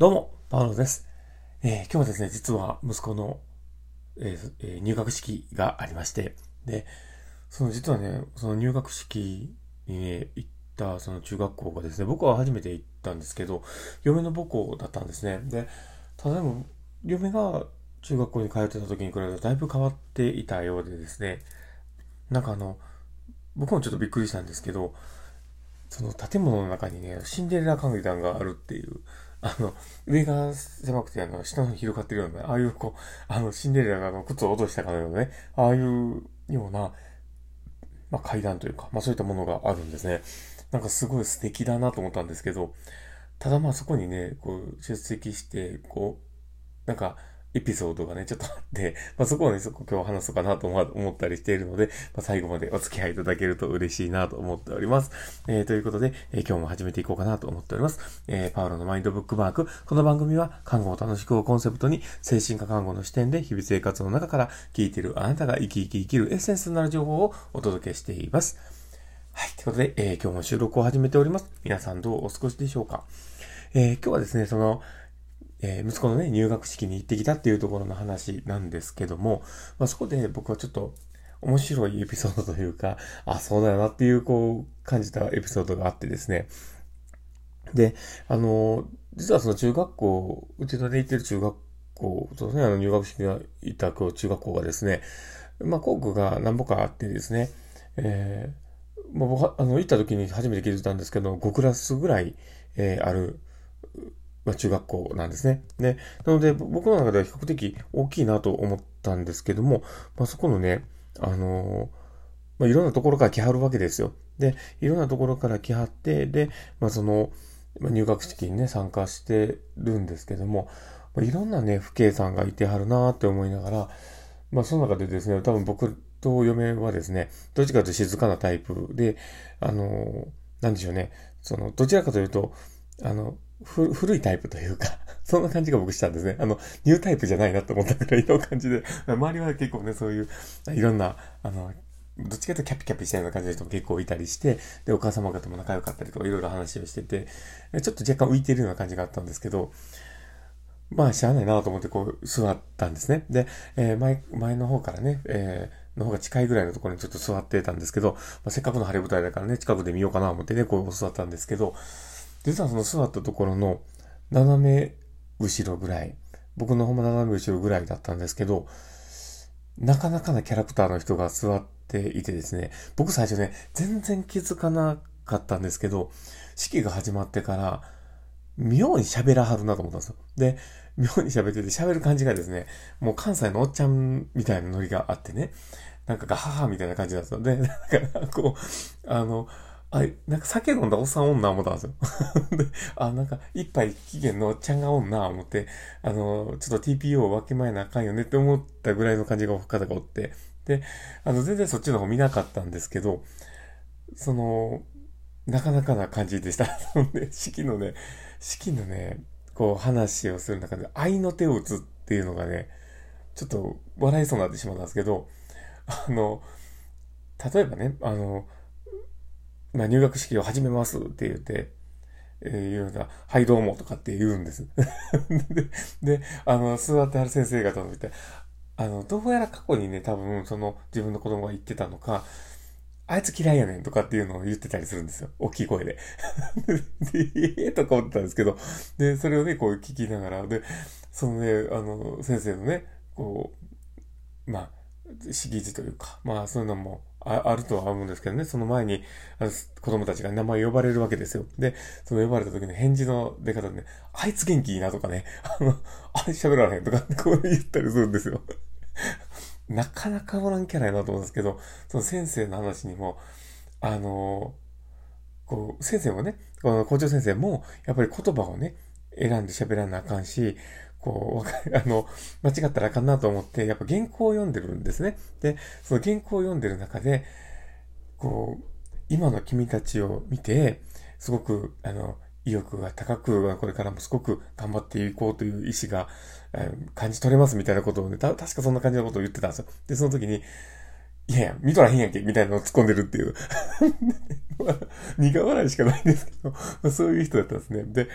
どうも、パウロです。えー、今日はですね、実は息子の、えー、入学式がありまして、で、その実はね、その入学式にね、行ったその中学校がですね、僕は初めて行ったんですけど、嫁の母校だったんですね。で、ただでも、嫁が中学校に通ってた時に比べるとだいぶ変わっていたようでですね、なんかあの、僕もちょっとびっくりしたんですけど、その建物の中にね、シンデレラ階段があるっていう、あの、上が狭くて、あの、下の広がってるような、ああいう、こう、あの、シンデレラがあの靴を落としたかのようなね、ああいうような、まあ、階段というか、まあ、そういったものがあるんですね。なんかすごい素敵だなと思ったんですけど、ただまあそこにね、こう、出席して、こう、なんか、エピソードがね、ちょっとあって、まあ、そこをね、そこ今日話そうかなと思ったりしているので、まあ、最後までお付き合いいただけると嬉しいなと思っております。えー、ということで、えー、今日も始めていこうかなと思っております。えー、パウロのマインドブックマーク。この番組は、看護を楽しくをコンセプトに、精神科看護の視点で日々生活の中から聞いているあなたが生き生き生きるエッセンスになる情報をお届けしています。はい。ということで、え、今日も収録を始めております。皆さんどうお過ごしでしょうか？え、今日はですね、その、えー、息子のね、入学式に行ってきたっていうところの話なんですけども、まあ、そこで僕はちょっと面白いエピソードというか、あ、そうだよなっていう、こう、感じたエピソードがあってですね。で、あの、実はその中学校、うちので行ってる中学校、そうですね、あの入学式がいた中学校がですね、まあ、校区が何ぼかあってですね、えー、まあ、僕は、あの、行った時に初めて気づいたんですけど、5クラスぐらい、えー、あるまあ、中学校なんですね。で、なので、僕の中では比較的大きいなと思ったんですけども、まあ、そこのね、あの、まあ、いろんなところから来はるわけですよ。で、いろんなところから来はって、で、まあ、その、ま、入学式にね、参加してるんですけども、まあ、いろんなね、父兄さんがいてはるなって思いながら、まあ、その中でですね、多分僕と嫁はですね、どっちかというと静かなタイプで、あのー、なんでしょうね、その、どちらかというと、あの、古いタイプというか そんな感じが僕したんですね。あの、ニュータイプじゃないなと思ったぐらいの感じで、周りは結構ね、そういう、いろんな、あの、どっちかというとキャピキャピしたような感じの人も結構いたりして、で、お母様方も仲良かったりとかいろいろ話をしてて、ちょっと若干浮いてるような感じがあったんですけど、まあ、しゃあないなと思ってこう座ったんですね。で、えー、前、前の方からね、えー、の方が近いぐらいのところにちょっと座ってたんですけど、まあ、せっかくの晴れ舞台だからね、近くで見ようかなと思ってね、こう座ったんですけど、実はその座ったところの斜め後ろぐらい、僕のほんま斜め後ろぐらいだったんですけど、なかなかなキャラクターの人が座っていてですね、僕最初ね、全然気づかなかったんですけど、式が始まってから、妙に喋らはるなと思ったんですよ。で、妙に喋ってて喋る感じがですね、もう関西のおっちゃんみたいなノリがあってね、なんかガハハみたいな感じなんですよ。で、だから、こう、あの、あ、なんか酒飲んだおっさんおんな思ったんですよ。で、あ、なんか一杯期限のちゃんがおんな思って、あの、ちょっと TPO を分け前なあかんよねって思ったぐらいの感じが方がおって、で、あの、全然そっちの方見なかったんですけど、その、なかなかな感じでした。で、式のね、式のね、こう話をする中で、愛の手を打つっていうのがね、ちょっと笑いそうになってしまったんですけど、あの、例えばね、あの、まあ、入学式を始めますって言って、えー、言うのが、はいどうもとかって言うんです。で、で、あの、座ってある先生方を見て、あの、どうやら過去にね、多分、その、自分の子供が言ってたのか、あいつ嫌いやねんとかっていうのを言ってたりするんですよ。大きい声で。で、ええとか思ってたんですけど、で、それをね、こう聞きながら、で、そのね、あの、先生のね、こう、まあ、式辞というか、まあ、そういうのも、ああるとは思うんですけどね、その前にあ子供たちが名前呼ばれるわけですよ。で、その呼ばれた時の返事の出方でね、あいつ元気いいなとかね、あの、あれ喋らへんとかってこう言ったりするんですよ。なかなかおらんキャラやなと思うんですけど、その先生の話にも、あの、こう、先生もね、この校長先生も、やっぱり言葉をね、選んで喋らなあかんし、こう、あの、間違ったらあかんなと思って、やっぱ原稿を読んでるんですね。で、その原稿を読んでる中で、こう、今の君たちを見て、すごく、あの、意欲が高く、これからもすごく頑張っていこうという意志が、えー、感じ取れますみたいなことをね、た、確かそんな感じのことを言ってたんですよ。で、その時に、いやいや、見とらへんやんけ、みたいなのを突っ込んでるっていう。苦笑いしかないんですけど、そういう人だったんですね。で、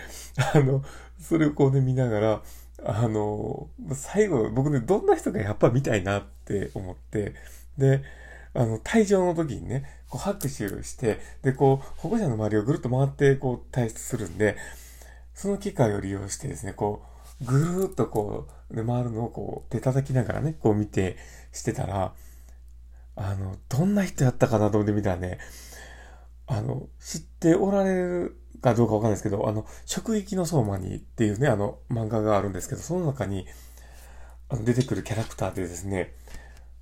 あの、それをこうね、見ながら、あの、最後、僕ね、どんな人がやっぱ見たいなって思って、で、あの、退場の時にね、こう拍手して、で、こう、保護者の周りをぐるっと回って、こう、退出するんで、その機会を利用してですね、こう、ぐるーっとこう、で、回るのをこう、手叩きながらね、こう見て、してたら、あの、どんな人やったかなと思ってみたらね、あの、知っておられるかどうかわかんないですけど、あの、食撃の相馬にっていうね、あの、漫画があるんですけど、その中に、あの、出てくるキャラクターでですね、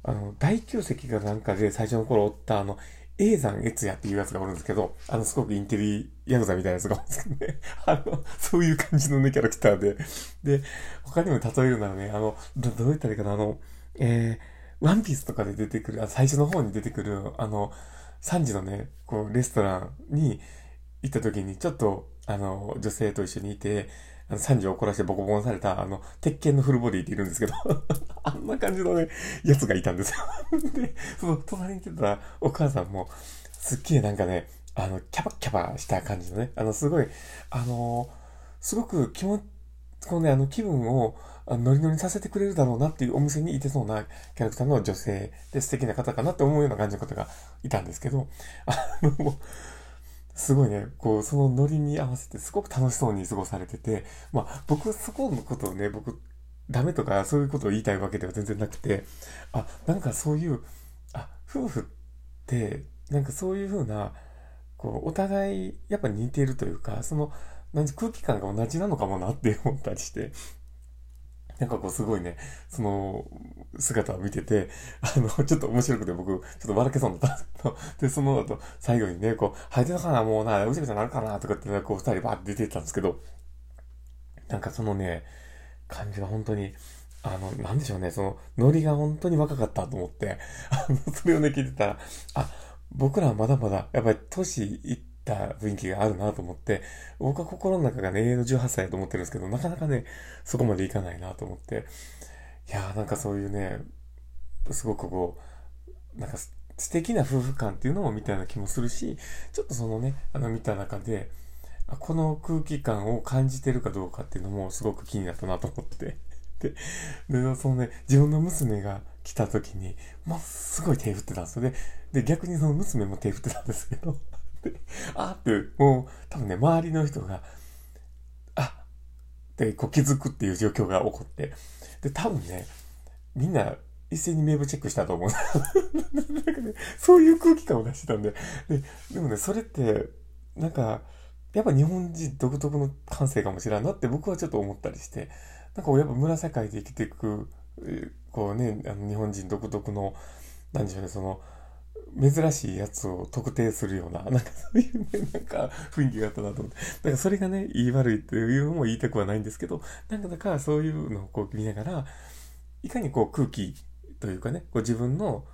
あの、大宮石がなんかで最初の頃おったあの、永山悦也っていうやつがおるんですけど、あの、すごくインテリヤクザみたいなやつがおるんですけどね。あの、そういう感じのね、キャラクターで。で、他にも例えるならね、あの、ど、どう言ったらいいかな、あの、えー、ワンピースとかで出てくる、あ最初の方に出てくる、あの、3時のね、こう、レストランに行った時に、ちょっと、あの、女性と一緒にいて、あの、3時を怒らせてボコボコにされた、あの、鉄拳のフルボディっているんですけど あんな感じのね、やつがいたんですよ。で、その、隣にいてたお母さんも、すっげえなんかね、あの、キャバキャバした感じのね、あの、すごい、あのすごく気持ちこのね、あの、気分を、ノリノリさせてくれるだろうなっていうお店にいてそうなキャラクターの女性で素敵な方かなって思うような感じの方がいたんですけど、あの、すごいね、こう、そのノリに合わせてすごく楽しそうに過ごされてて、まあ、僕そこのことをね、僕、ダメとかそういうことを言いたいわけでは全然なくて、あ、なんかそういう、あ、夫婦って、なんかそういうふうな、こう、お互い、やっぱ似ているというか、その、なん空気感が同じなのかもなって思ったりして、なんかこうすごいね、その姿を見てて、あの、ちょっと面白くて僕、ちょっと笑けそうになったんですけど、で、その後、最後にね、こう、入ってたかな、もうな、うちゃうちゃなるかな、とかって、こう二人バーって出てったんですけど、なんかそのね、感じが本当に、あの、なんでしょうね、その、ノリが本当に若かったと思って、あの、それをね、聞いてたら、あ、僕らはまだまだ、やっぱり年いった雰囲気があるなと思って、僕は心の中がね、永遠の18歳だと思ってるんですけど、なかなかね、そこまでいかないなと思って、いやーなんかそういうね、すごくこう、なんか素敵な夫婦感っていうのも見たような気もするし、ちょっとそのね、あの見た中で、この空気感を感じてるかどうかっていうのもすごく気になったなと思って。で、で、そのね、自分の娘が来た時に、もうすごい手振ってたんですよね。で、逆にその娘も手振ってたんですけど、で、あって、もう、多分ね、周りの人が、あってこう気づくっていう状況が起こって、で、多分ね、みんな一斉に名簿チェックしたと思う。なんかね、そういう空気感を出してたんで、で、でもね、それって、なんか、やっぱ日本人独特の感性かもしれんなって僕はちょっと思ったりして、なんかやっぱ村社会で生きていく、こうね、あの日本人独特の、なんでしょうね、その、珍しいやつを特定するような、なんかそういうね、なんか雰囲気があったなと思って。だからそれがね、言い悪いっていうのも言いたくはないんですけど、なんかだからそういうのをこう見ながら、いかにこう空気というかね、こう自分の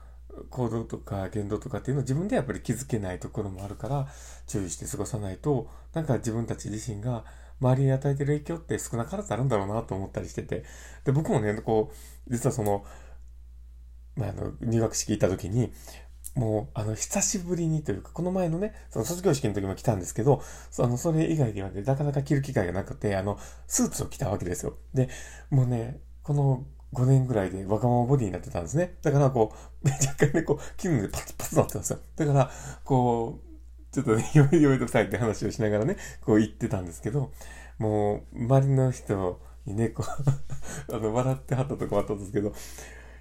行動とか言動とかっていうのを自分でやっぱり気づけないところもあるから、注意して過ごさないと、なんか自分たち自身が周りに与えてる影響って少なからずあるんだろうなと思ったりしてて、で、僕もね、こう、実はその、まあ、あの、入学式行った時に、もう、あの、久しぶりにというか、この前のね、その卒業式の時も来たんですけど、その、それ以外ではね、なかなか着る機会がなくて、あの、スーツを着たわけですよ。で、もうね、この5年ぐらいでわがままボディになってたんですね。だからこう、若干ね、こう、気分でパツパツなってたんですよ。だから、こう、ちょっとね、よいよいとさいって話をしながらね、こう言ってたんですけど、もう、周りの人にね、こう あの、笑ってはったとこあったんですけど、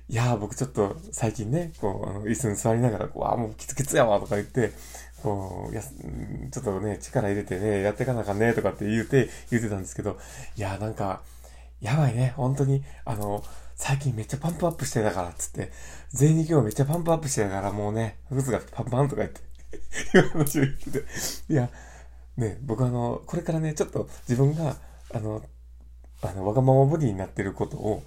いやー僕ちょっと最近ね、こう、あの、椅子に座りながら、こう、あ、もうキツキツやわとか言って、こう、やちょっとね、力入れてね、やっていかなあかんね、とかって言うて、言ってたんですけど、いやーなんか、やばいね、本当に、あの、最近めっちゃパンプアップしてたから、つって、全日今日めっちゃパンプアップしてたから、もうね、靴がパンパンとか言って、いう話を言ってて、いや、ね、僕あの、これからね、ちょっと自分が、あの、あの、わがままボディになってることを、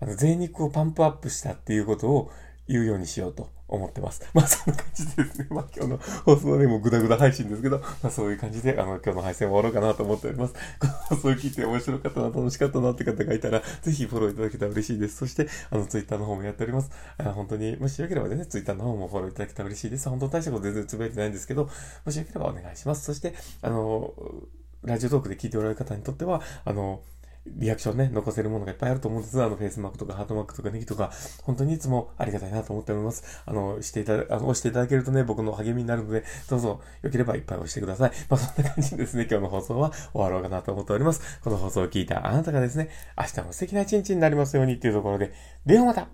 あの、贅肉をパンプアップしたっていうことを言うようにしようと思ってます。まあそんな感じでですね。まあ今日の放送はね、もうグダグダ配信ですけど、まあそういう感じで、あの、今日の配信終わろうかなと思っております。この放送を聞いて面白かったな、楽しかったなって方がいたら、ぜひフォローいただけたら嬉しいです。そして、あの、ツイッターの方もやっております。あ本当に、もしよければね、ツイッターの方もフォローいただけたら嬉しいです。本当大したこと全然つぶやいてないんですけど、もしよければお願いします。そして、あの、ラジオトークで聞いておられる方にとっては、あの、リアクションね、残せるものがいっぱいあると思うんです。あの、フェイスマークとかハートマークとかネギとか、本当にいつもありがたいなと思っております。あの、していただ、あの、押していただけるとね、僕の励みになるので、どうぞ、良ければいっぱい押してください。まあ、そんな感じでですね、今日の放送は終わろうかなと思っております。この放送を聞いたあなたがですね、明日も素敵な一日になりますようにっていうところで、ではまた